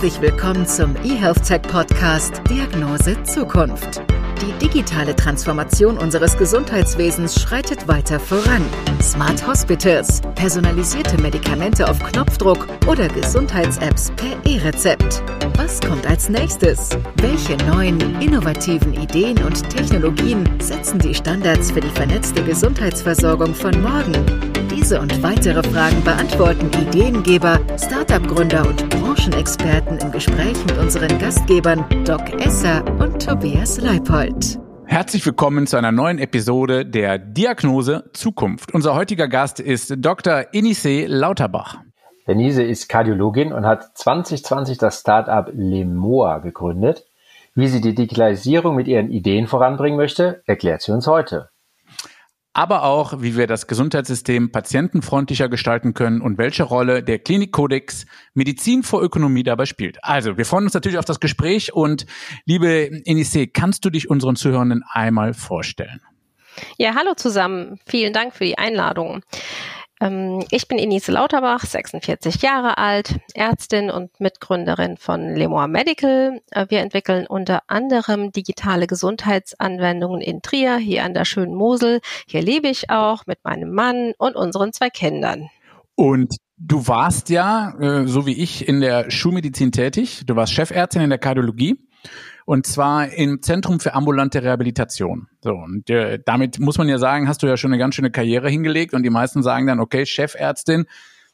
Herzlich willkommen zum eHealth Tech Podcast Diagnose Zukunft. Die digitale Transformation unseres Gesundheitswesens schreitet weiter voran. Smart Hospitals, personalisierte Medikamente auf Knopfdruck oder Gesundheits-Apps per E-Rezept. Was kommt als nächstes? Welche neuen, innovativen Ideen und Technologien setzen die Standards für die vernetzte Gesundheitsversorgung von morgen? Diese und weitere Fragen beantworten Ideengeber, Startup-Gründer und Branchenexperten im Gespräch mit unseren Gastgebern Doc Esser und Tobias Leipold. Herzlich willkommen zu einer neuen Episode der Diagnose Zukunft. Unser heutiger Gast ist Dr. Enise Lauterbach. Denise ist Kardiologin und hat 2020 das Startup Lemoa gegründet. Wie sie die Digitalisierung mit ihren Ideen voranbringen möchte, erklärt sie uns heute aber auch, wie wir das Gesundheitssystem patientenfreundlicher gestalten können und welche Rolle der Klinikkodex Medizin vor Ökonomie dabei spielt. Also, wir freuen uns natürlich auf das Gespräch und liebe Enise, kannst du dich unseren Zuhörenden einmal vorstellen? Ja, hallo zusammen. Vielen Dank für die Einladung. Ähm, ich bin Inise Lauterbach, 46 Jahre alt, Ärztin und Mitgründerin von Lemoir Medical. Äh, wir entwickeln unter anderem digitale Gesundheitsanwendungen in Trier, hier an der schönen Mosel. Hier lebe ich auch mit meinem Mann und unseren zwei Kindern. Und du warst ja, äh, so wie ich, in der Schulmedizin tätig. Du warst Chefärztin in der Kardiologie und zwar im Zentrum für ambulante Rehabilitation. So, und äh, damit muss man ja sagen, hast du ja schon eine ganz schöne Karriere hingelegt und die meisten sagen dann, okay, Chefärztin,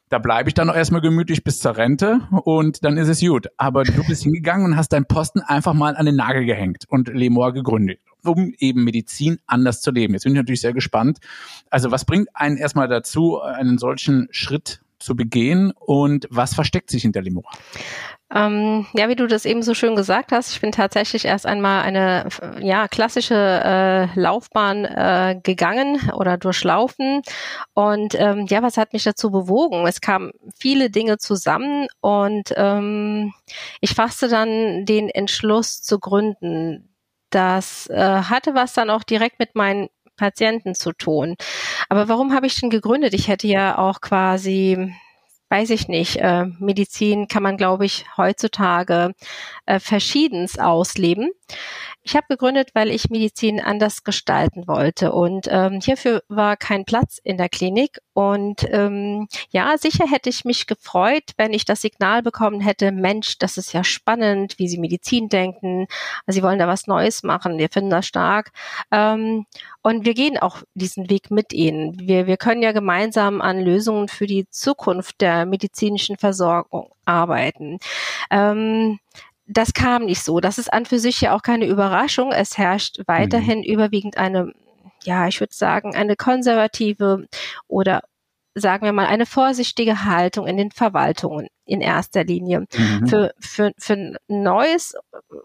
da bleibe ich dann noch erstmal gemütlich bis zur Rente und dann ist es gut. Aber du bist hingegangen und hast deinen Posten einfach mal an den Nagel gehängt und Lemor gegründet, um eben Medizin anders zu leben. Jetzt bin ich natürlich sehr gespannt. Also was bringt einen erstmal dazu, einen solchen Schritt zu begehen und was versteckt sich hinter Lemor? Ähm, ja, wie du das eben so schön gesagt hast, ich bin tatsächlich erst einmal eine ja klassische äh, Laufbahn äh, gegangen oder durchlaufen. Und ähm, ja, was hat mich dazu bewogen? Es kamen viele Dinge zusammen und ähm, ich fasste dann den Entschluss zu gründen. Das äh, hatte was dann auch direkt mit meinen Patienten zu tun. Aber warum habe ich denn gegründet? Ich hätte ja auch quasi weiß ich nicht, äh, Medizin kann man, glaube ich, heutzutage äh, verschiedens ausleben. Ich habe gegründet, weil ich Medizin anders gestalten wollte. Und ähm, hierfür war kein Platz in der Klinik. Und ähm, ja, sicher hätte ich mich gefreut, wenn ich das Signal bekommen hätte, Mensch, das ist ja spannend, wie Sie Medizin denken, Sie wollen da was Neues machen, wir finden das stark. Ähm, und wir gehen auch diesen Weg mit Ihnen. Wir, wir können ja gemeinsam an Lösungen für die Zukunft der medizinischen Versorgung arbeiten. Ähm, das kam nicht so. Das ist an für sich ja auch keine Überraschung. Es herrscht weiterhin mhm. überwiegend eine, ja, ich würde sagen, eine konservative oder sagen wir mal, eine vorsichtige Haltung in den Verwaltungen in erster Linie. Mhm. Für, für, für Neues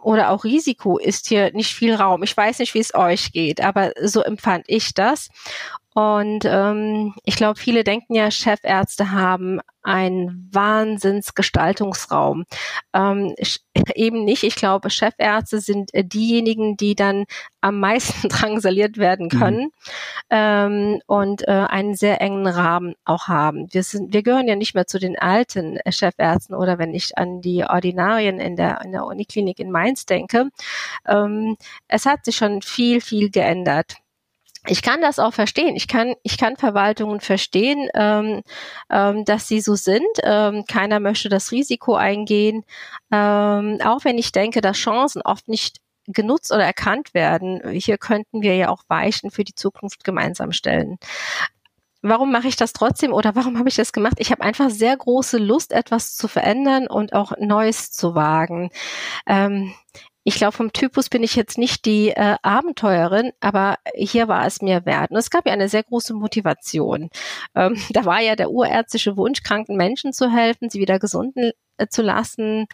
oder auch Risiko ist hier nicht viel Raum. Ich weiß nicht, wie es euch geht, aber so empfand ich das. Und ähm, ich glaube, viele denken ja, Chefärzte haben einen Wahnsinnsgestaltungsraum. Ähm, eben nicht. Ich glaube, Chefärzte sind äh, diejenigen, die dann am meisten drangsaliert werden mhm. können mhm. ähm, und äh, einen sehr engen Rahmen auch haben. Wir, sind, wir gehören ja nicht mehr zu den alten äh, Chefärzten oder wenn ich an die Ordinarien in der, in der Uniklinik in Mainz denke. Ähm, es hat sich schon viel, viel geändert ich kann das auch verstehen. Ich kann, ich kann Verwaltungen verstehen, ähm, ähm, dass sie so sind. Ähm, keiner möchte das Risiko eingehen. Ähm, auch wenn ich denke, dass Chancen oft nicht genutzt oder erkannt werden. Hier könnten wir ja auch Weichen für die Zukunft gemeinsam stellen. Warum mache ich das trotzdem oder warum habe ich das gemacht? Ich habe einfach sehr große Lust, etwas zu verändern und auch Neues zu wagen. Ich glaube, vom Typus bin ich jetzt nicht die äh, Abenteuerin, aber hier war es mir wert. Und es gab ja eine sehr große Motivation. Ähm, da war ja der urärztliche Wunsch, kranken Menschen zu helfen, sie wieder gesunden äh, zu lassen.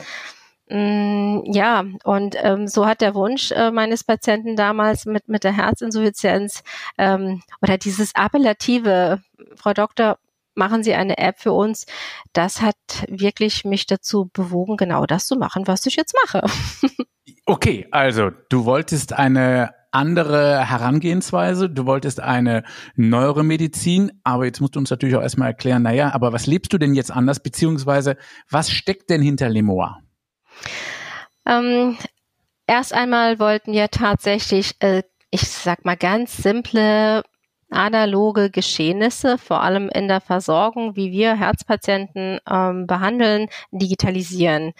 Mm, ja, und ähm, so hat der Wunsch äh, meines Patienten damals mit, mit der Herzinsuffizienz ähm, oder dieses appellative, Frau Doktor, machen Sie eine App für uns. Das hat wirklich mich dazu bewogen, genau das zu machen, was ich jetzt mache. okay, also du wolltest eine andere Herangehensweise, du wolltest eine neuere Medizin, aber jetzt musst du uns natürlich auch erstmal erklären, naja, aber was lebst du denn jetzt anders, beziehungsweise was steckt denn hinter Lemoa? Ähm, erst einmal wollten wir tatsächlich, äh, ich sag mal ganz simple analoge Geschehnisse, vor allem in der Versorgung, wie wir Herzpatienten ähm, behandeln, digitalisieren.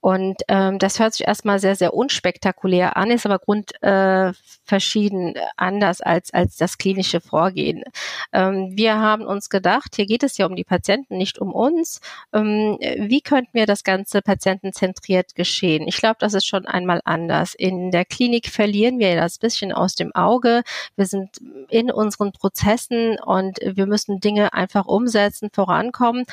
Und ähm, das hört sich erstmal sehr, sehr unspektakulär an, ist aber grundverschieden äh, anders als, als das klinische Vorgehen. Ähm, wir haben uns gedacht, hier geht es ja um die Patienten, nicht um uns. Ähm, wie könnten wir das Ganze patientenzentriert geschehen? Ich glaube, das ist schon einmal anders. In der Klinik verlieren wir das bisschen aus dem Auge. Wir sind in unseren Prozessen und wir müssen Dinge einfach umsetzen, vorankommen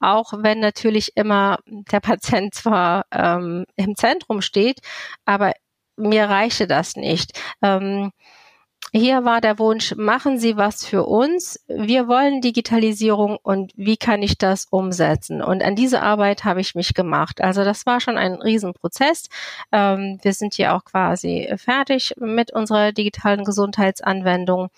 auch wenn natürlich immer der Patient zwar ähm, im Zentrum steht, aber mir reichte das nicht. Ähm, hier war der Wunsch, machen Sie was für uns. Wir wollen Digitalisierung und wie kann ich das umsetzen? Und an diese Arbeit habe ich mich gemacht. Also das war schon ein Riesenprozess. Ähm, wir sind hier auch quasi fertig mit unserer digitalen Gesundheitsanwendung.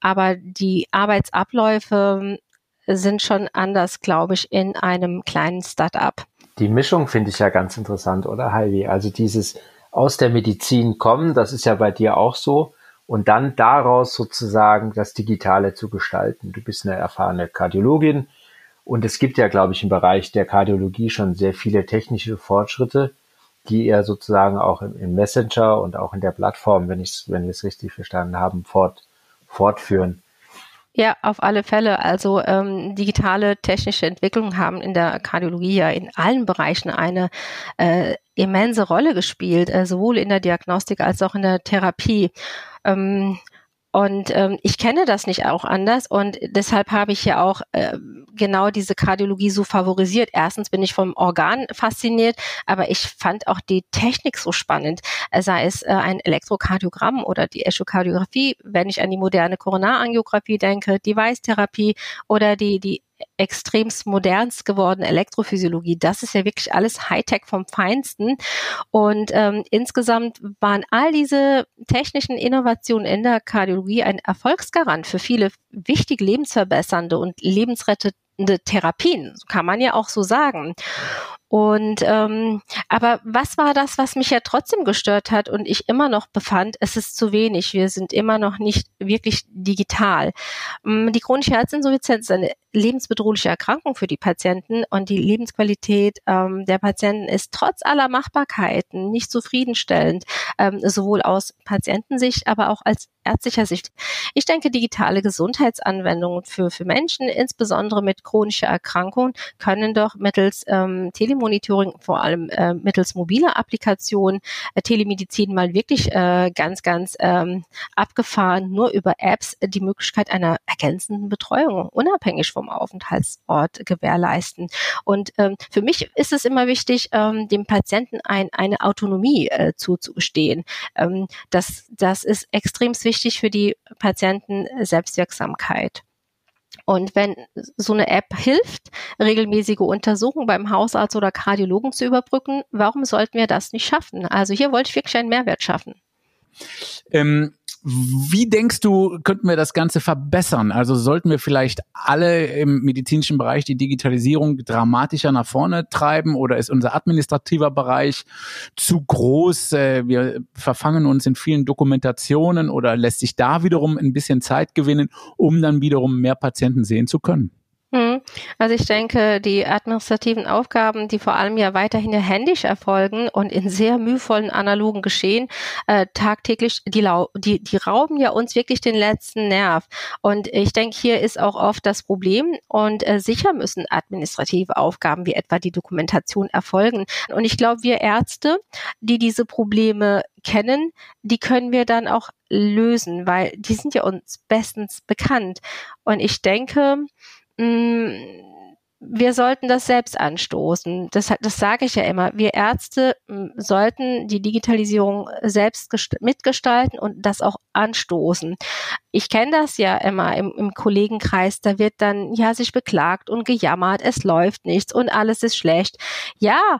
Aber die Arbeitsabläufe sind schon anders, glaube ich, in einem kleinen Start-up. Die Mischung finde ich ja ganz interessant, oder Heidi? Also dieses aus der Medizin kommen, das ist ja bei dir auch so. Und dann daraus sozusagen das Digitale zu gestalten. Du bist eine erfahrene Kardiologin und es gibt ja, glaube ich, im Bereich der Kardiologie schon sehr viele technische Fortschritte, die ihr sozusagen auch im, Messenger und auch in der Plattform, wenn ich wenn wir es richtig verstanden haben, fort, fortführen. Ja, auf alle Fälle. Also ähm, digitale technische Entwicklungen haben in der Kardiologie ja in allen Bereichen eine äh, immense Rolle gespielt, äh, sowohl in der Diagnostik als auch in der Therapie. Ähm, und ähm, ich kenne das nicht auch anders und deshalb habe ich ja auch äh, genau diese Kardiologie so favorisiert. Erstens bin ich vom Organ fasziniert, aber ich fand auch die Technik so spannend, sei es äh, ein Elektrokardiogramm oder die Echokardiographie, wenn ich an die moderne Koronarangiographie denke, die Weißtherapie oder die, die extremst modernst gewordene Elektrophysiologie. Das ist ja wirklich alles Hightech vom Feinsten. Und ähm, insgesamt waren all diese technischen Innovationen in der Kardiologie ein Erfolgsgarant für viele wichtige lebensverbessernde und lebensrettende Therapien. Kann man ja auch so sagen. Und ähm, aber was war das, was mich ja trotzdem gestört hat und ich immer noch befand, es ist zu wenig. Wir sind immer noch nicht wirklich digital. Ähm, die chronische Herzinsuffizienz ist eine lebensbedrohliche Erkrankung für die Patienten und die Lebensqualität ähm, der Patienten ist trotz aller Machbarkeiten nicht zufriedenstellend, ähm, sowohl aus Patientensicht, aber auch als ärztlicher Sicht. Ich denke, digitale Gesundheitsanwendungen für, für Menschen, insbesondere mit chronischer Erkrankung, können doch mittels ähm, Telemonitoring, vor allem äh, mittels mobiler Applikationen, äh, Telemedizin mal wirklich äh, ganz, ganz ähm, abgefahren, nur über Apps die Möglichkeit einer ergänzenden Betreuung, unabhängig vom Aufenthaltsort gewährleisten. Und ähm, für mich ist es immer wichtig, ähm, dem Patienten ein, eine Autonomie äh, zuzugestehen. Ähm, das, das ist extrem wichtig für die Patienten Selbstwirksamkeit. Und wenn so eine App hilft, regelmäßige Untersuchungen beim Hausarzt oder Kardiologen zu überbrücken, warum sollten wir das nicht schaffen? Also hier wollte ich wirklich einen Mehrwert schaffen. Ähm, wie denkst du, könnten wir das Ganze verbessern? Also sollten wir vielleicht alle im medizinischen Bereich die Digitalisierung dramatischer nach vorne treiben oder ist unser administrativer Bereich zu groß? Äh, wir verfangen uns in vielen Dokumentationen oder lässt sich da wiederum ein bisschen Zeit gewinnen, um dann wiederum mehr Patienten sehen zu können? Also ich denke, die administrativen Aufgaben, die vor allem ja weiterhin ja händisch erfolgen und in sehr mühevollen analogen Geschehen äh, tagtäglich, die, die, die rauben ja uns wirklich den letzten Nerv. Und ich denke, hier ist auch oft das Problem und äh, sicher müssen administrative Aufgaben wie etwa die Dokumentation erfolgen. Und ich glaube, wir Ärzte, die diese Probleme kennen, die können wir dann auch lösen, weil die sind ja uns bestens bekannt. Und ich denke, wir sollten das selbst anstoßen. Das, das sage ich ja immer. Wir Ärzte mm, sollten die Digitalisierung selbst mitgestalten und das auch anstoßen. Ich kenne das ja immer im, im Kollegenkreis. Da wird dann ja sich beklagt und gejammert, es läuft nichts und alles ist schlecht. Ja,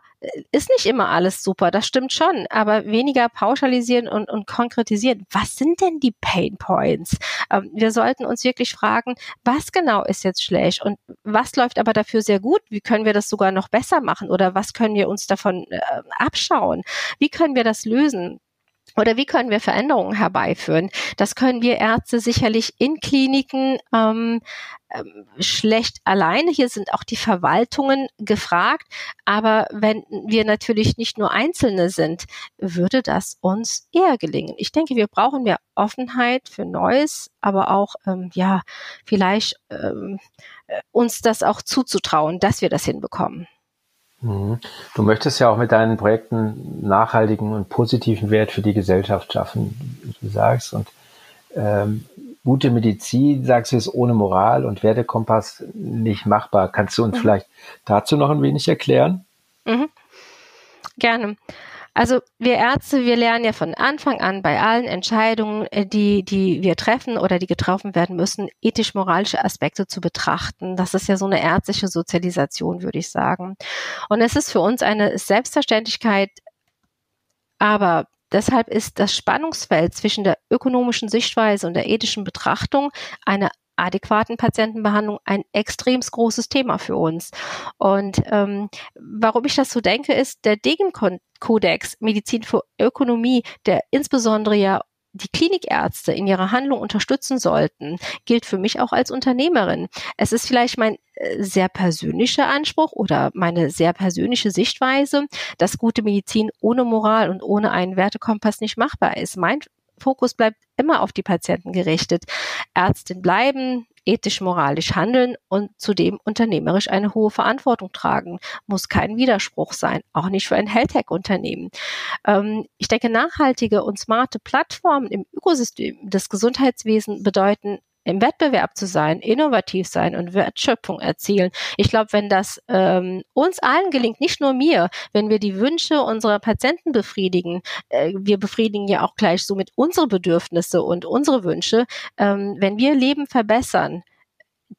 ist nicht immer alles super, das stimmt schon, aber weniger pauschalisieren und, und konkretisieren. Was sind denn die Pain Points? Ähm, wir sollten uns wirklich fragen, was genau ist jetzt schlecht und was läuft aber dafür sehr gut? Wie können wir das sogar noch besser machen oder was können wir uns davon äh, abschauen? Wie können wir das lösen? Oder wie können wir Veränderungen herbeiführen? Das können wir Ärzte sicherlich in Kliniken ähm, ähm, schlecht alleine. Hier sind auch die Verwaltungen gefragt. Aber wenn wir natürlich nicht nur Einzelne sind, würde das uns eher gelingen. Ich denke, wir brauchen mehr Offenheit für Neues, aber auch, ähm, ja, vielleicht ähm, äh, uns das auch zuzutrauen, dass wir das hinbekommen. Mhm. Du möchtest ja auch mit deinen Projekten nachhaltigen und positiven Wert für die Gesellschaft schaffen, wie du sagst. Und ähm, gute Medizin, sagst du, ist ohne Moral und Wertekompass nicht machbar. Kannst du uns mhm. vielleicht dazu noch ein wenig erklären? Mhm. Gerne. Also wir Ärzte, wir lernen ja von Anfang an bei allen Entscheidungen, äh, die, die wir treffen oder die getroffen werden müssen, ethisch-moralische Aspekte zu betrachten. Das ist ja so eine ärztliche Sozialisation, würde ich sagen. Und es ist für uns eine Selbstverständlichkeit, aber Deshalb ist das Spannungsfeld zwischen der ökonomischen Sichtweise und der ethischen Betrachtung eine adäquaten Patientenbehandlung ein extrem großes Thema für uns. Und ähm, warum ich das so denke, ist der Degen-Kodex Medizin für Ökonomie, der insbesondere ja die Klinikärzte in ihrer Handlung unterstützen sollten, gilt für mich auch als Unternehmerin. Es ist vielleicht mein äh, sehr persönlicher Anspruch oder meine sehr persönliche Sichtweise, dass gute Medizin ohne Moral und ohne einen Wertekompass nicht machbar ist. Mein Fokus bleibt immer auf die Patienten gerichtet. Ärztin bleiben, ethisch, moralisch handeln und zudem unternehmerisch eine hohe Verantwortung tragen. Muss kein Widerspruch sein, auch nicht für ein Healthtech-Unternehmen. Ähm, ich denke, nachhaltige und smarte Plattformen im Ökosystem des Gesundheitswesens bedeuten im Wettbewerb zu sein, innovativ sein und Wertschöpfung erzielen. Ich glaube, wenn das ähm, uns allen gelingt, nicht nur mir, wenn wir die Wünsche unserer Patienten befriedigen, äh, wir befriedigen ja auch gleich somit unsere Bedürfnisse und unsere Wünsche, ähm, wenn wir Leben verbessern,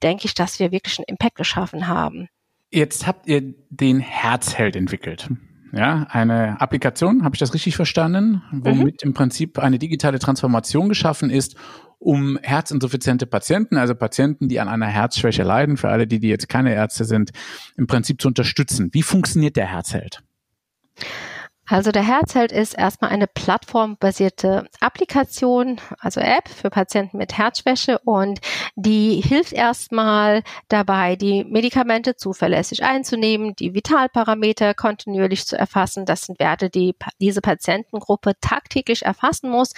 denke ich, dass wir wirklich einen Impact geschaffen haben. Jetzt habt ihr den Herzheld entwickelt. Ja, eine Applikation, habe ich das richtig verstanden, womit mhm. im Prinzip eine digitale Transformation geschaffen ist, um herzinsuffiziente Patienten, also Patienten, die an einer Herzschwäche leiden, für alle, die, die jetzt keine Ärzte sind, im Prinzip zu unterstützen. Wie funktioniert der Herzheld? Also der Herzheld ist erstmal eine plattformbasierte Applikation, also App für Patienten mit Herzschwäche und die hilft erstmal dabei, die Medikamente zuverlässig einzunehmen, die Vitalparameter kontinuierlich zu erfassen. Das sind Werte, die diese Patientengruppe tagtäglich erfassen muss,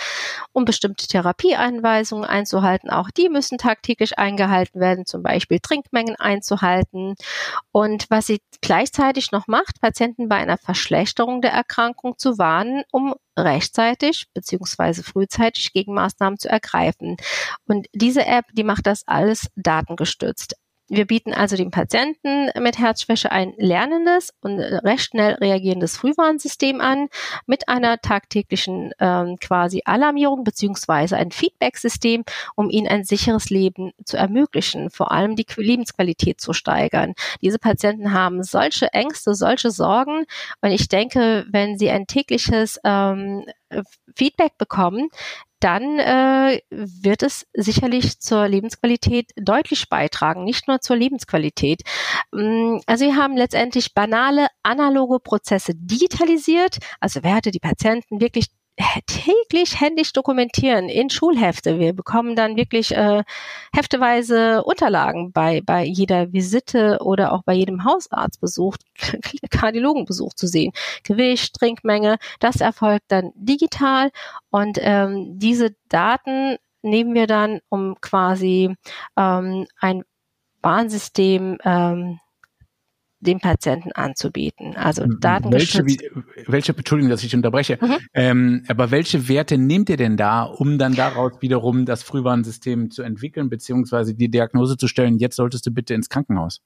um bestimmte Therapieeinweisungen einzuhalten. Auch die müssen tagtäglich eingehalten werden, zum Beispiel Trinkmengen einzuhalten. Und was sie gleichzeitig noch macht, Patienten bei einer Verschlechterung der Erkrankung Erkrankung zu warnen, um rechtzeitig beziehungsweise frühzeitig Gegenmaßnahmen zu ergreifen. Und diese App, die macht das alles datengestützt. Wir bieten also dem Patienten mit Herzschwäche ein lernendes und recht schnell reagierendes Frühwarnsystem an mit einer tagtäglichen ähm, quasi Alarmierung beziehungsweise ein Feedback-System, um ihnen ein sicheres Leben zu ermöglichen, vor allem die Lebensqualität zu steigern. Diese Patienten haben solche Ängste, solche Sorgen und ich denke, wenn sie ein tägliches ähm, Feedback bekommen, dann äh, wird es sicherlich zur Lebensqualität deutlich beitragen, nicht nur zur Lebensqualität. Mm, also wir haben letztendlich banale analoge Prozesse digitalisiert, also Werte, die Patienten wirklich täglich händisch dokumentieren in Schulhefte. Wir bekommen dann wirklich äh, hefteweise Unterlagen bei, bei jeder Visite oder auch bei jedem Hausarztbesuch, Kardiologenbesuch zu sehen. Gewicht, Trinkmenge, das erfolgt dann digital und ähm, diese Daten nehmen wir dann, um quasi ähm, ein Warnsystem ähm, dem Patienten anzubieten. Also. Welche, welche Entschuldigung, dass ich unterbreche, mhm. ähm, aber welche Werte nehmt ihr denn da, um dann daraus wiederum das Frühwarnsystem zu entwickeln, beziehungsweise die Diagnose zu stellen, jetzt solltest du bitte ins Krankenhaus?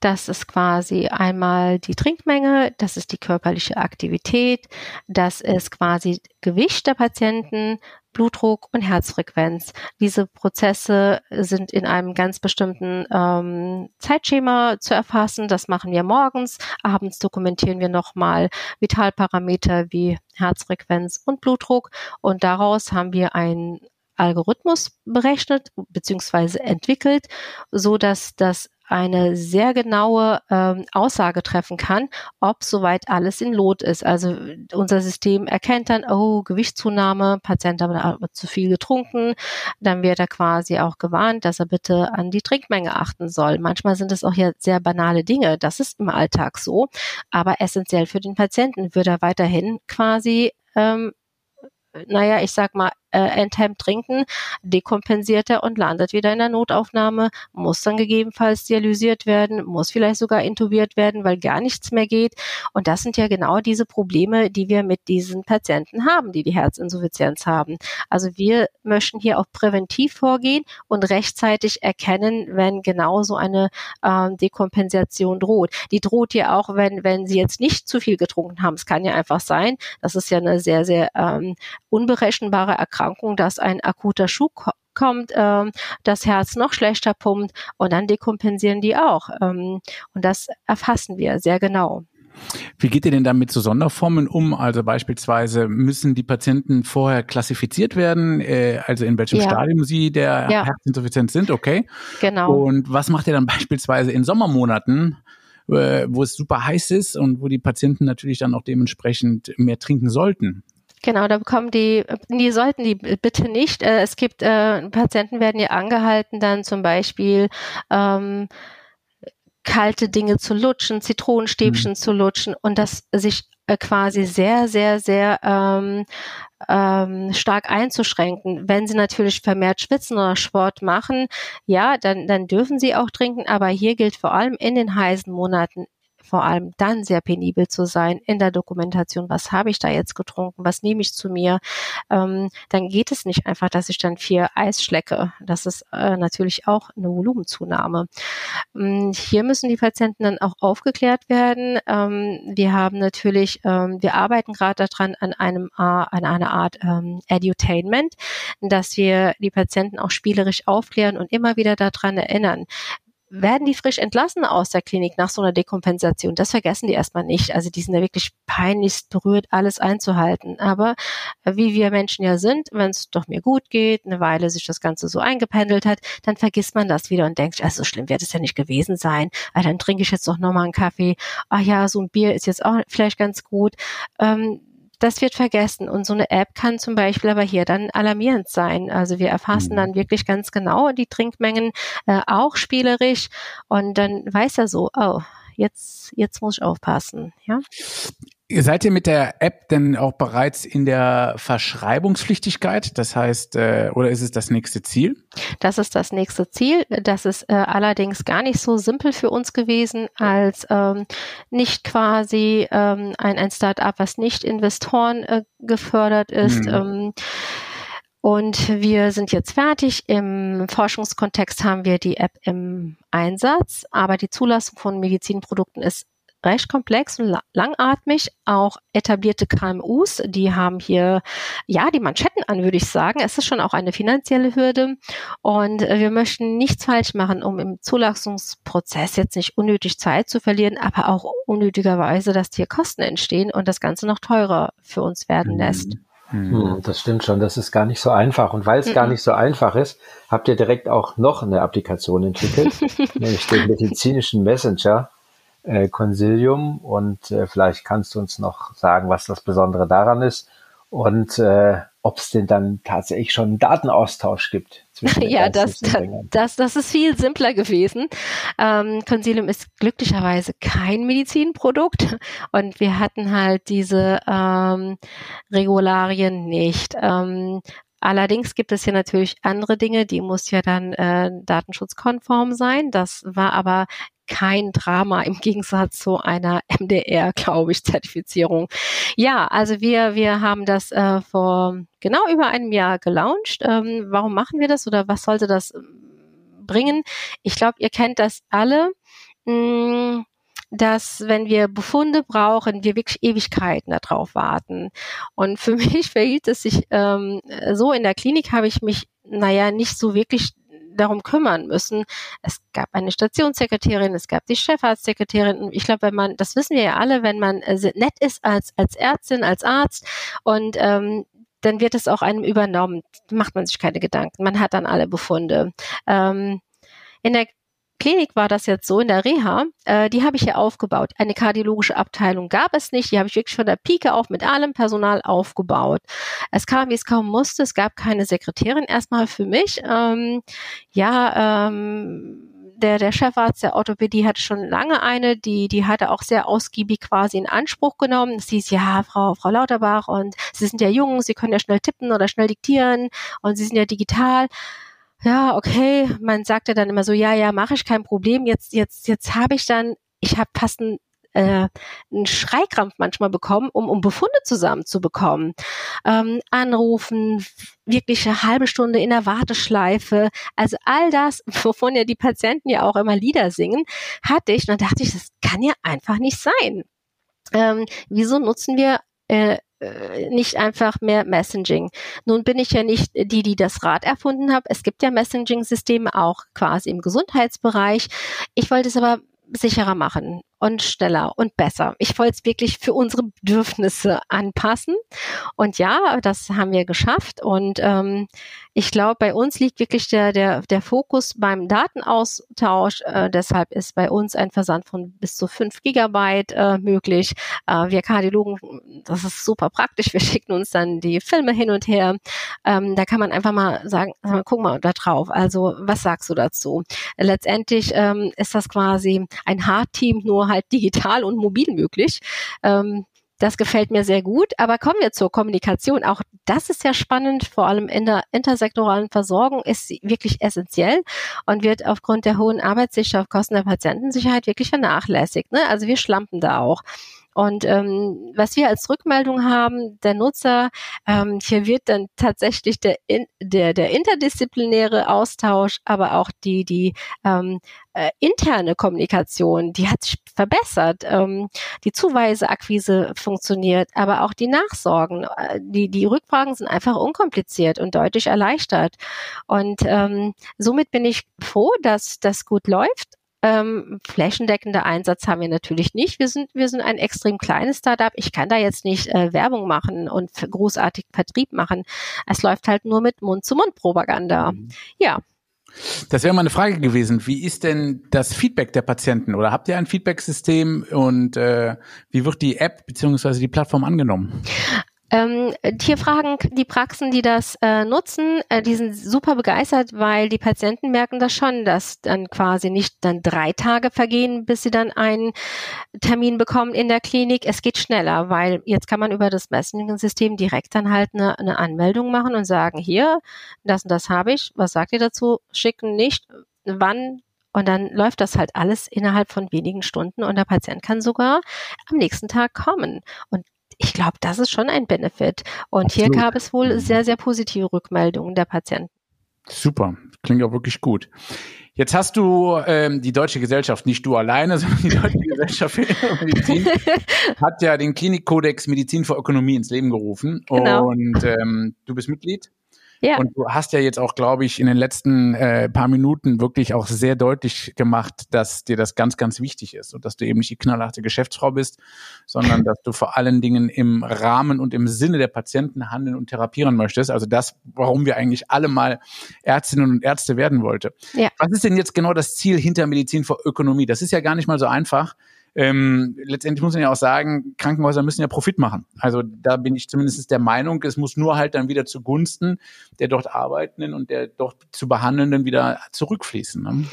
Das ist quasi einmal die Trinkmenge, das ist die körperliche Aktivität, das ist quasi Gewicht der Patienten, Blutdruck und Herzfrequenz. Diese Prozesse sind in einem ganz bestimmten ähm, Zeitschema zu erfassen. Das machen wir morgens. Abends dokumentieren wir nochmal Vitalparameter wie Herzfrequenz und Blutdruck. Und daraus haben wir ein Algorithmus berechnet bzw. entwickelt, so dass das eine sehr genaue ähm, Aussage treffen kann, ob soweit alles in Lot ist. Also unser System erkennt dann, oh, Gewichtszunahme, Patient hat aber zu viel getrunken, dann wird er quasi auch gewarnt, dass er bitte an die Trinkmenge achten soll. Manchmal sind es auch ja sehr banale Dinge, das ist im Alltag so, aber essentiell für den Patienten wird er weiterhin quasi ähm, naja, ich sag mal, äh, enthemmt trinken, dekompensiert er und landet wieder in der Notaufnahme, muss dann gegebenenfalls dialysiert werden, muss vielleicht sogar intubiert werden, weil gar nichts mehr geht. Und das sind ja genau diese Probleme, die wir mit diesen Patienten haben, die die Herzinsuffizienz haben. Also wir möchten hier auch präventiv vorgehen und rechtzeitig erkennen, wenn genau so eine ähm, Dekompensation droht. Die droht ja auch, wenn, wenn sie jetzt nicht zu viel getrunken haben. Es kann ja einfach sein, das ist ja eine sehr, sehr ähm, unberechenbare Erkrankung Erkrankung, dass ein akuter Schub kommt, ähm, das Herz noch schlechter pumpt und dann dekompensieren die auch. Ähm, und das erfassen wir sehr genau. Wie geht ihr denn dann mit so Sonderformen um? Also beispielsweise müssen die Patienten vorher klassifiziert werden, äh, also in welchem ja. Stadium sie der ja. Herzinsuffizienz sind, okay? Genau. Und was macht ihr dann beispielsweise in Sommermonaten, äh, wo es super heiß ist und wo die Patienten natürlich dann auch dementsprechend mehr trinken sollten? Genau, da bekommen die, die sollten die bitte nicht. Äh, es gibt, äh, Patienten werden ja angehalten, dann zum Beispiel ähm, kalte Dinge zu lutschen, Zitronenstäbchen mhm. zu lutschen und das sich äh, quasi sehr, sehr, sehr ähm, ähm, stark einzuschränken. Wenn sie natürlich vermehrt schwitzen oder Sport machen, ja, dann, dann dürfen sie auch trinken, aber hier gilt vor allem in den heißen Monaten vor allem dann sehr penibel zu sein in der Dokumentation. Was habe ich da jetzt getrunken? Was nehme ich zu mir? Ähm, dann geht es nicht einfach, dass ich dann vier Eis schlecke. Das ist äh, natürlich auch eine Volumenzunahme. Ähm, hier müssen die Patienten dann auch aufgeklärt werden. Ähm, wir haben natürlich, ähm, wir arbeiten gerade daran an einem an einer Art ähm, Edutainment, dass wir die Patienten auch spielerisch aufklären und immer wieder daran erinnern werden die frisch entlassen aus der Klinik nach so einer Dekompensation. Das vergessen die erstmal nicht. Also die sind ja wirklich peinlichst berührt, alles einzuhalten. Aber äh, wie wir Menschen ja sind, wenn es doch mir gut geht, eine Weile sich das Ganze so eingependelt hat, dann vergisst man das wieder und denkt, also so schlimm wird es ja nicht gewesen sein. Ah, dann trinke ich jetzt doch nochmal einen Kaffee. Ach ja, so ein Bier ist jetzt auch vielleicht ganz gut. Ähm, das wird vergessen. Und so eine App kann zum Beispiel aber hier dann alarmierend sein. Also wir erfassen mhm. dann wirklich ganz genau die Trinkmengen, äh, auch spielerisch. Und dann weiß er so, oh, jetzt, jetzt muss ich aufpassen. Ja. Seid ihr mit der App denn auch bereits in der Verschreibungspflichtigkeit? Das heißt, äh, oder ist es das nächste Ziel? Das ist das nächste Ziel. Das ist äh, allerdings gar nicht so simpel für uns gewesen, als ähm, nicht quasi ähm, ein, ein Start-up, was nicht Investoren äh, gefördert ist. Mhm. Ähm, und wir sind jetzt fertig. Im Forschungskontext haben wir die App im Einsatz, aber die Zulassung von Medizinprodukten ist recht komplex und langatmig. Auch etablierte KMUs, die haben hier ja die Manschetten an, würde ich sagen. Es ist schon auch eine finanzielle Hürde und äh, wir möchten nichts falsch machen, um im Zulassungsprozess jetzt nicht unnötig Zeit zu verlieren, aber auch unnötigerweise, dass hier Kosten entstehen und das Ganze noch teurer für uns werden mhm. lässt. Hm, das stimmt schon, das ist gar nicht so einfach. Und weil es mhm. gar nicht so einfach ist, habt ihr direkt auch noch eine Applikation entwickelt, nämlich den medizinischen Messenger äh, Consilium und äh, vielleicht kannst du uns noch sagen, was das Besondere daran ist und äh, ob es denn dann tatsächlich schon einen Datenaustausch gibt. Ja, das, das, das ist viel simpler gewesen. Ähm, Consilium ist glücklicherweise kein Medizinprodukt und wir hatten halt diese ähm, Regularien nicht. Ähm, Allerdings gibt es hier natürlich andere Dinge, die muss ja dann äh, datenschutzkonform sein. Das war aber kein Drama im Gegensatz zu einer MDR, glaube ich, Zertifizierung. Ja, also wir, wir haben das äh, vor genau über einem Jahr gelauncht. Ähm, warum machen wir das oder was sollte das ähm, bringen? Ich glaube, ihr kennt das alle mh, mm, dass wenn wir Befunde brauchen, wir wirklich Ewigkeiten darauf warten. Und für mich verhielt es sich ähm, so, in der Klinik habe ich mich, naja, nicht so wirklich darum kümmern müssen. Es gab eine Stationssekretärin, es gab die Chefarztsekretärin. Ich glaube, wenn man, das wissen wir ja alle, wenn man äh, nett ist als, als Ärztin, als Arzt und ähm, dann wird es auch einem übernommen. Macht man sich keine Gedanken. Man hat dann alle Befunde. Ähm, in der Klinik war das jetzt so in der Reha, äh, die habe ich ja aufgebaut. Eine kardiologische Abteilung gab es nicht, die habe ich wirklich von der Pike auf mit allem Personal aufgebaut. Es kam, wie es kaum musste, es gab keine Sekretärin erstmal für mich. Ähm, ja, ähm, der, der Chefarzt der Orthopädie hatte schon lange eine, die, die hatte auch sehr ausgiebig quasi in Anspruch genommen. Es hieß, ja, Frau, Frau Lauterbach, und Sie sind ja jung, Sie können ja schnell tippen oder schnell diktieren und Sie sind ja digital ja, okay, man sagte dann immer so, ja, ja, mache ich kein Problem. Jetzt, jetzt, jetzt habe ich dann, ich habe fast ein äh, einen Schreikrampf manchmal bekommen, um, um Befunde zusammenzubekommen. Ähm, anrufen, wirklich eine halbe Stunde in der Warteschleife. Also all das, wovon ja die Patienten ja auch immer Lieder singen, hatte ich. Und dann dachte ich, das kann ja einfach nicht sein. Ähm, wieso nutzen wir äh, nicht einfach mehr Messaging. Nun bin ich ja nicht die, die das Rad erfunden habe. Es gibt ja Messaging-Systeme auch quasi im Gesundheitsbereich. Ich wollte es aber sicherer machen und schneller und besser. Ich wollte es wirklich für unsere Bedürfnisse anpassen. Und ja, das haben wir geschafft. Und ähm, ich glaube, bei uns liegt wirklich der, der, der Fokus beim Datenaustausch. Äh, deshalb ist bei uns ein Versand von bis zu fünf Gigabyte äh, möglich. Äh, wir Kardiologen, das ist super praktisch. Wir schicken uns dann die Filme hin und her. Ähm, da kann man einfach mal sagen, guck mal da drauf. Also was sagst du dazu? Letztendlich ähm, ist das quasi ein Hard-Team, nur halt digital und mobil möglich. Ähm, das gefällt mir sehr gut. Aber kommen wir zur Kommunikation. Auch das ist ja spannend, vor allem in der intersektoralen Versorgung ist sie wirklich essentiell und wird aufgrund der hohen Arbeitssicherheit auf Kosten der Patientensicherheit wirklich vernachlässigt. Ne? Also wir schlampen da auch. Und ähm, was wir als Rückmeldung haben, der Nutzer, ähm, hier wird dann tatsächlich der, in, der, der interdisziplinäre Austausch, aber auch die, die ähm, äh, interne Kommunikation, die hat sich verbessert. Ähm, die Zuweiseakquise funktioniert, aber auch die Nachsorgen, äh, die, die Rückfragen sind einfach unkompliziert und deutlich erleichtert. Und ähm, somit bin ich froh, dass das gut läuft ähm, flächendeckender Einsatz haben wir natürlich nicht. Wir sind, wir sind ein extrem kleines Startup. Ich kann da jetzt nicht äh, Werbung machen und großartig Vertrieb machen. Es läuft halt nur mit Mund-zu-Mund-Propaganda. Mhm. Ja. Das wäre mal eine Frage gewesen. Wie ist denn das Feedback der Patienten? Oder habt ihr ein Feedback-System und äh, wie wird die App beziehungsweise die Plattform angenommen? Ähm, hier fragen die Praxen, die das äh, nutzen, äh, die sind super begeistert, weil die Patienten merken das schon, dass dann quasi nicht dann drei Tage vergehen, bis sie dann einen Termin bekommen in der Klinik. Es geht schneller, weil jetzt kann man über das Messaging-System direkt dann halt eine, eine Anmeldung machen und sagen, hier, das und das habe ich, was sagt ihr dazu? Schicken nicht, wann und dann läuft das halt alles innerhalb von wenigen Stunden und der Patient kann sogar am nächsten Tag kommen. Und ich glaube, das ist schon ein Benefit. Und Absolut. hier gab es wohl mhm. sehr, sehr positive Rückmeldungen der Patienten. Super, klingt auch wirklich gut. Jetzt hast du ähm, die Deutsche Gesellschaft, nicht du alleine, sondern die Deutsche Gesellschaft für Medizin, hat ja den Klinikkodex Medizin für Ökonomie ins Leben gerufen. Genau. Und ähm, du bist Mitglied. Ja. Und du hast ja jetzt auch, glaube ich, in den letzten äh, paar Minuten wirklich auch sehr deutlich gemacht, dass dir das ganz, ganz wichtig ist und dass du eben nicht die knallharte Geschäftsfrau bist, sondern dass du vor allen Dingen im Rahmen und im Sinne der Patienten handeln und therapieren möchtest. Also das, warum wir eigentlich alle mal Ärztinnen und Ärzte werden wollte. Ja. Was ist denn jetzt genau das Ziel hinter Medizin für Ökonomie? Das ist ja gar nicht mal so einfach ähm, letztendlich muss man ja auch sagen, Krankenhäuser müssen ja Profit machen. Also da bin ich zumindest der Meinung, es muss nur halt dann wieder zugunsten der dort Arbeitenden und der dort zu Behandelnden wieder zurückfließen. Ne?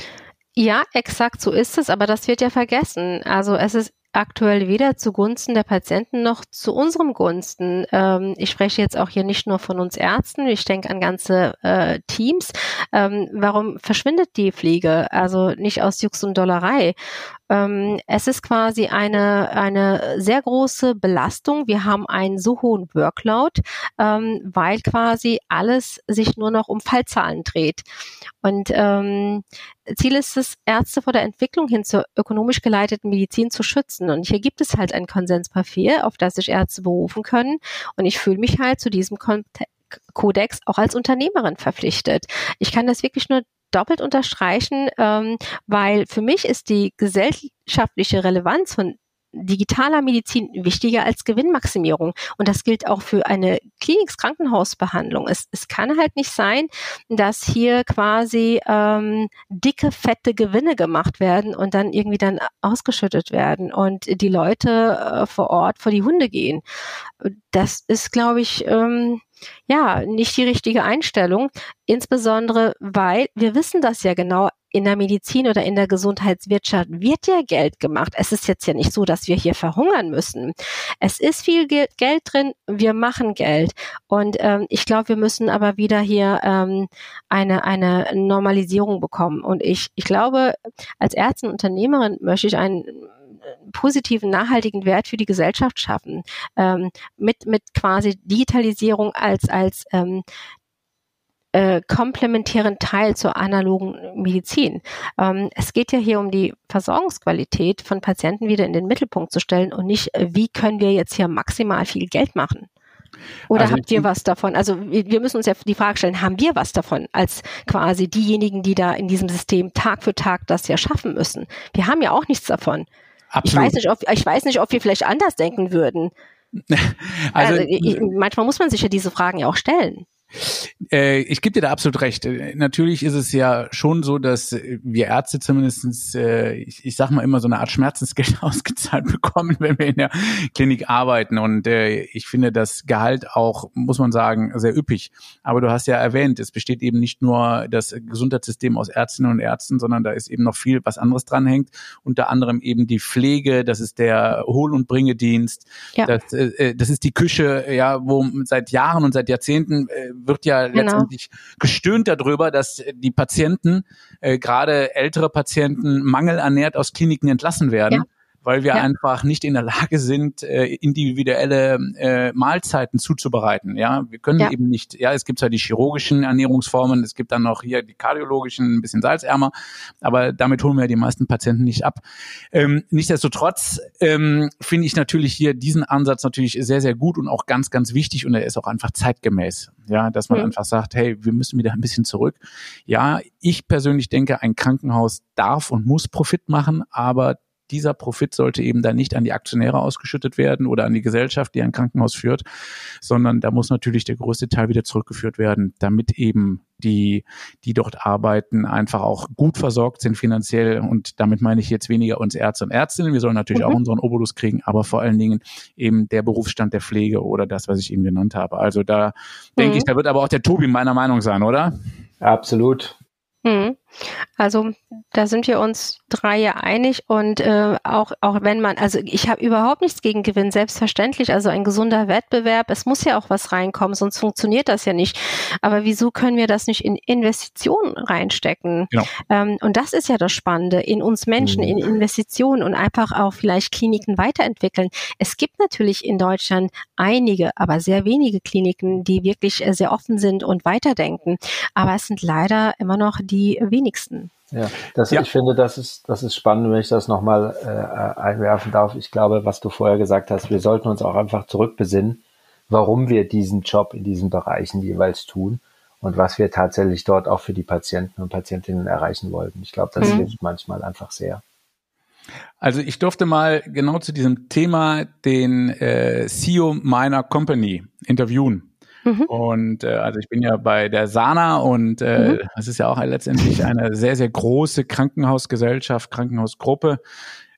Ja, exakt so ist es, aber das wird ja vergessen. Also es ist aktuell weder zugunsten der Patienten noch zu unserem Gunsten. Ähm, ich spreche jetzt auch hier nicht nur von uns Ärzten, ich denke an ganze äh, Teams. Ähm, warum verschwindet die Pflege? Also nicht aus Jux und Dollerei. Ähm, es ist quasi eine, eine sehr große Belastung. Wir haben einen so hohen Workload, ähm, weil quasi alles sich nur noch um Fallzahlen dreht. Und ähm, Ziel ist es, Ärzte vor der Entwicklung hin zur ökonomisch geleiteten Medizin zu schützen. Und hier gibt es halt ein Konsenspapier, auf das sich Ärzte berufen können. Und ich fühle mich halt zu diesem Kodex auch als Unternehmerin verpflichtet. Ich kann das wirklich nur doppelt unterstreichen, ähm, weil für mich ist die gesellschaftliche Relevanz von digitaler Medizin wichtiger als Gewinnmaximierung. Und das gilt auch für eine Kliniks-Krankenhausbehandlung. Es, es kann halt nicht sein, dass hier quasi ähm, dicke, fette Gewinne gemacht werden und dann irgendwie dann ausgeschüttet werden und die Leute äh, vor Ort vor die Hunde gehen. Das ist, glaube ich, ähm, ja, nicht die richtige Einstellung. Insbesondere, weil wir wissen das ja genau, in der Medizin oder in der Gesundheitswirtschaft wird ja Geld gemacht. Es ist jetzt ja nicht so, dass wir hier verhungern müssen. Es ist viel Geld, drin, wir machen Geld. Und ähm, ich glaube, wir müssen aber wieder hier ähm, eine, eine Normalisierung bekommen. Und ich, ich glaube, als Ärztin, Unternehmerin möchte ich einen positiven, nachhaltigen Wert für die Gesellschaft schaffen, ähm, mit, mit quasi Digitalisierung als, als ähm, äh, komplementären Teil zur analogen Medizin. Ähm, es geht ja hier um die Versorgungsqualität von Patienten wieder in den Mittelpunkt zu stellen und nicht, äh, wie können wir jetzt hier maximal viel Geld machen. Oder also habt ihr was davon? Also wir müssen uns ja die Frage stellen, haben wir was davon als quasi diejenigen, die da in diesem System Tag für Tag das ja schaffen müssen? Wir haben ja auch nichts davon. Absolut. Ich weiß nicht, ob, ich weiß nicht, ob wir vielleicht anders denken würden. also, also ich, manchmal muss man sich ja diese Fragen ja auch stellen. Äh, ich gebe dir da absolut recht. Äh, natürlich ist es ja schon so, dass wir Ärzte zumindestens, äh, ich, ich sag mal immer so eine Art Schmerzensgeld ausgezahlt bekommen, wenn wir in der Klinik arbeiten. Und äh, ich finde das Gehalt auch, muss man sagen, sehr üppig. Aber du hast ja erwähnt, es besteht eben nicht nur das Gesundheitssystem aus Ärztinnen und Ärzten, sondern da ist eben noch viel, was anderes dranhängt. Unter anderem eben die Pflege, das ist der Hohl- und Bringedienst, ja. das, äh, das ist die Küche, ja, wo seit Jahren und seit Jahrzehnten äh, wird ja genau. letztendlich gestöhnt darüber, dass die Patienten, äh, gerade ältere Patienten, mangelernährt aus Kliniken entlassen werden. Ja weil wir ja. einfach nicht in der Lage sind, äh, individuelle äh, Mahlzeiten zuzubereiten. Ja, wir können ja. eben nicht. Ja, es gibt zwar die chirurgischen Ernährungsformen, es gibt dann noch hier die kardiologischen, ein bisschen salzärmer, aber damit holen wir die meisten Patienten nicht ab. Ähm, nichtsdestotrotz ähm, finde ich natürlich hier diesen Ansatz natürlich sehr, sehr gut und auch ganz, ganz wichtig und er ist auch einfach zeitgemäß. Ja, dass man mhm. einfach sagt, hey, wir müssen wieder ein bisschen zurück. Ja, ich persönlich denke, ein Krankenhaus darf und muss Profit machen, aber dieser Profit sollte eben dann nicht an die Aktionäre ausgeschüttet werden oder an die Gesellschaft, die ein Krankenhaus führt, sondern da muss natürlich der größte Teil wieder zurückgeführt werden, damit eben die, die dort arbeiten, einfach auch gut versorgt sind finanziell. Und damit meine ich jetzt weniger uns Ärzte und Ärztinnen. Wir sollen natürlich mhm. auch unseren Obolus kriegen, aber vor allen Dingen eben der Berufsstand der Pflege oder das, was ich eben genannt habe. Also da mhm. denke ich, da wird aber auch der Tobi meiner Meinung sein, oder? Absolut. Mhm. Also da sind wir uns drei ja einig und äh, auch auch wenn man also ich habe überhaupt nichts gegen Gewinn selbstverständlich also ein gesunder Wettbewerb es muss ja auch was reinkommen sonst funktioniert das ja nicht. Aber wieso können wir das nicht in Investitionen reinstecken? Genau. ähm, und das ist ja das Spannende in uns Menschen in mhm. Investitionen und einfach auch vielleicht Kliniken weiterentwickeln. Es gibt natürlich in Deutschland einige aber sehr wenige Kliniken die wirklich äh, sehr offen sind und weiterdenken. Aber es sind leider immer noch die wenigen wenigsten. Ja, das, ja. ich finde, das ist, das ist spannend, wenn ich das nochmal äh, einwerfen darf. Ich glaube, was du vorher gesagt hast, wir sollten uns auch einfach zurückbesinnen, warum wir diesen Job in diesen Bereichen jeweils tun und was wir tatsächlich dort auch für die Patienten und Patientinnen erreichen wollten. Ich glaube, das mhm. hilft manchmal einfach sehr. Also ich durfte mal genau zu diesem Thema den äh, CEO meiner Company interviewen. Mhm. Und äh, also ich bin ja bei der Sana und äh, mhm. das ist ja auch letztendlich eine sehr, sehr große Krankenhausgesellschaft, Krankenhausgruppe.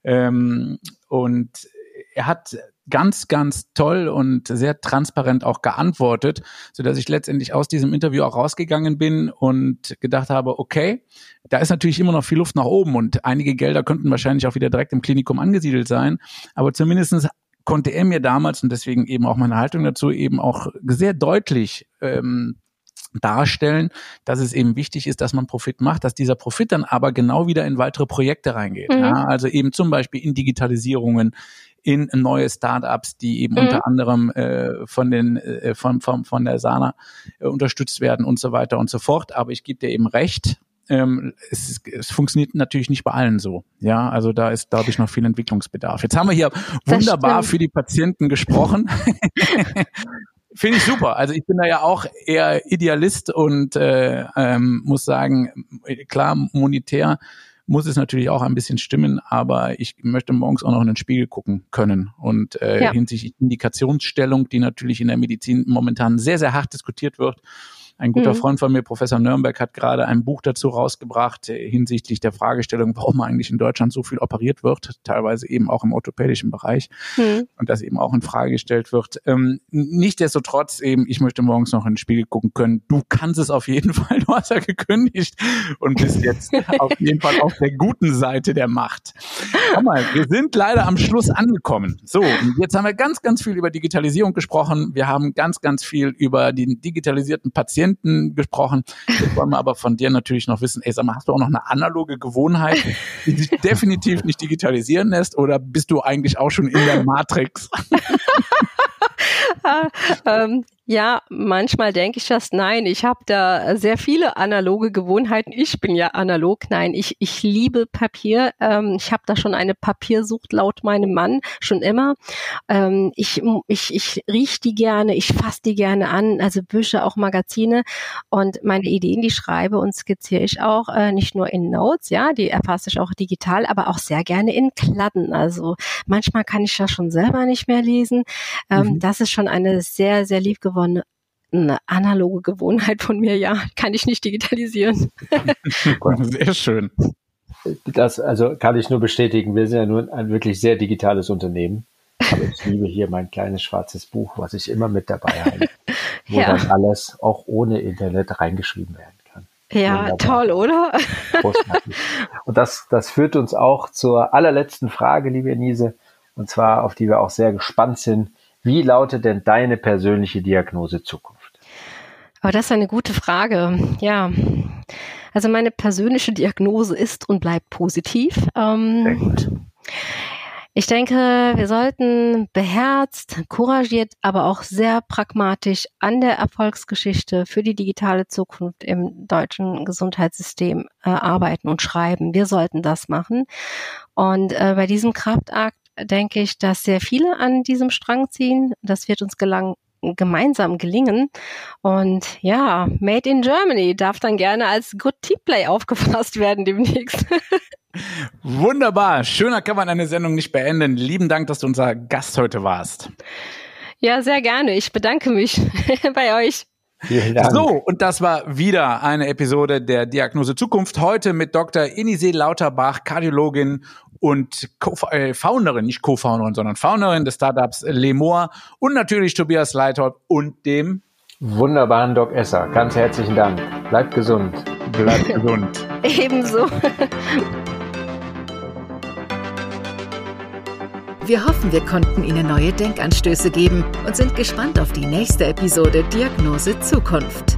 Ähm, und er hat ganz, ganz toll und sehr transparent auch geantwortet, so dass ich letztendlich aus diesem Interview auch rausgegangen bin und gedacht habe, okay, da ist natürlich immer noch viel Luft nach oben und einige Gelder könnten wahrscheinlich auch wieder direkt im Klinikum angesiedelt sein, aber zumindestens konnte er mir damals und deswegen eben auch meine Haltung dazu eben auch sehr deutlich ähm, darstellen, dass es eben wichtig ist, dass man Profit macht, dass dieser Profit dann aber genau wieder in weitere Projekte reingeht. Mhm. Ja, also eben zum Beispiel in Digitalisierungen, in neue Startups, die eben mhm. unter anderem äh, von den äh, von, von, von der Sana äh, unterstützt werden und so weiter und so fort. Aber ich gebe dir eben recht, ähm, es, es funktioniert natürlich nicht bei allen so. Ja, also da ist, glaube ich, noch viel Entwicklungsbedarf. Jetzt haben wir hier wunderbar für die Patienten gesprochen. Finde ich super. Also ich bin da ja auch eher Idealist und äh, ähm, muss sagen, klar, monetär muss es natürlich auch ein bisschen stimmen, aber ich möchte morgens auch noch in den Spiegel gucken können. Und äh, ja. hinsichtlich Indikationsstellung, die natürlich in der Medizin momentan sehr, sehr hart diskutiert wird, ein guter mhm. Freund von mir, Professor Nürnberg, hat gerade ein Buch dazu rausgebracht äh, hinsichtlich der Fragestellung, warum eigentlich in Deutschland so viel operiert wird, teilweise eben auch im orthopädischen Bereich mhm. und das eben auch in Frage gestellt wird. Ähm, Nichtsdestotrotz eben, ich möchte morgens noch in den Spiegel gucken können. Du kannst es auf jeden Fall, du hast ja gekündigt und bist jetzt auf jeden Fall auf der guten Seite der Macht. Komm mal, wir sind leider am Schluss angekommen. So, jetzt haben wir ganz, ganz viel über Digitalisierung gesprochen. Wir haben ganz, ganz viel über den digitalisierten Patienten Patienten gesprochen. Jetzt wollen wir aber von dir natürlich noch wissen, ey, sag mal, hast du auch noch eine analoge Gewohnheit, die sich definitiv nicht digitalisieren lässt oder bist du eigentlich auch schon in der Matrix? ähm, ja, manchmal denke ich das. Nein, ich habe da sehr viele analoge Gewohnheiten. Ich bin ja analog. Nein, ich, ich liebe Papier. Ähm, ich habe da schon eine Papiersucht laut meinem Mann schon immer. Ähm, ich, ich, ich riech die gerne, ich fasse die gerne an, also Bücher, auch Magazine. Und meine Ideen, die schreibe und skizziere ich auch äh, nicht nur in Notes, ja, die erfasse ich auch digital, aber auch sehr gerne in Kladden. Also manchmal kann ich das schon selber nicht mehr lesen. Ähm, mhm. Das ist schon eine sehr, sehr lieb gewonnene eine analoge Gewohnheit von mir, ja, kann ich nicht digitalisieren. sehr schön. Das also kann ich nur bestätigen. Wir sind ja nur ein wirklich sehr digitales Unternehmen. Aber ich liebe hier mein kleines schwarzes Buch, was ich immer mit dabei habe, wo ja. dann alles auch ohne Internet reingeschrieben werden kann. Ja, Wunderbar. toll, oder? Großartig. Und das, das führt uns auch zur allerletzten Frage, liebe Nise, und zwar auf die wir auch sehr gespannt sind. Wie lautet denn deine persönliche Diagnose Zukunft? Aber das ist eine gute Frage. Ja. Also meine persönliche Diagnose ist und bleibt positiv. Ähm, Sehr gut. Ich denke, wir sollten beherzt, couragiert, aber auch sehr pragmatisch an der Erfolgsgeschichte für die digitale Zukunft im deutschen Gesundheitssystem äh, arbeiten und schreiben. Wir sollten das machen. Und äh, bei diesem Kraftakt denke ich, dass sehr viele an diesem Strang ziehen. Das wird uns gelang gemeinsam gelingen. Und ja, Made in Germany darf dann gerne als Good Tea Play aufgefasst werden demnächst. Wunderbar. Schöner kann man eine Sendung nicht beenden. Lieben Dank, dass du unser Gast heute warst. Ja, sehr gerne. Ich bedanke mich bei euch. So, und das war wieder eine Episode der Diagnose Zukunft. Heute mit Dr. Inise Lauterbach, Kardiologin und Co äh, Founderin, nicht Co-Founderin, sondern Founderin des Startups Lemor und natürlich Tobias Leithaupt und dem wunderbaren Doc Esser. Ganz herzlichen Dank. Bleibt gesund. Bleibt gesund. Ebenso. Wir hoffen, wir konnten Ihnen neue Denkanstöße geben und sind gespannt auf die nächste Episode Diagnose Zukunft.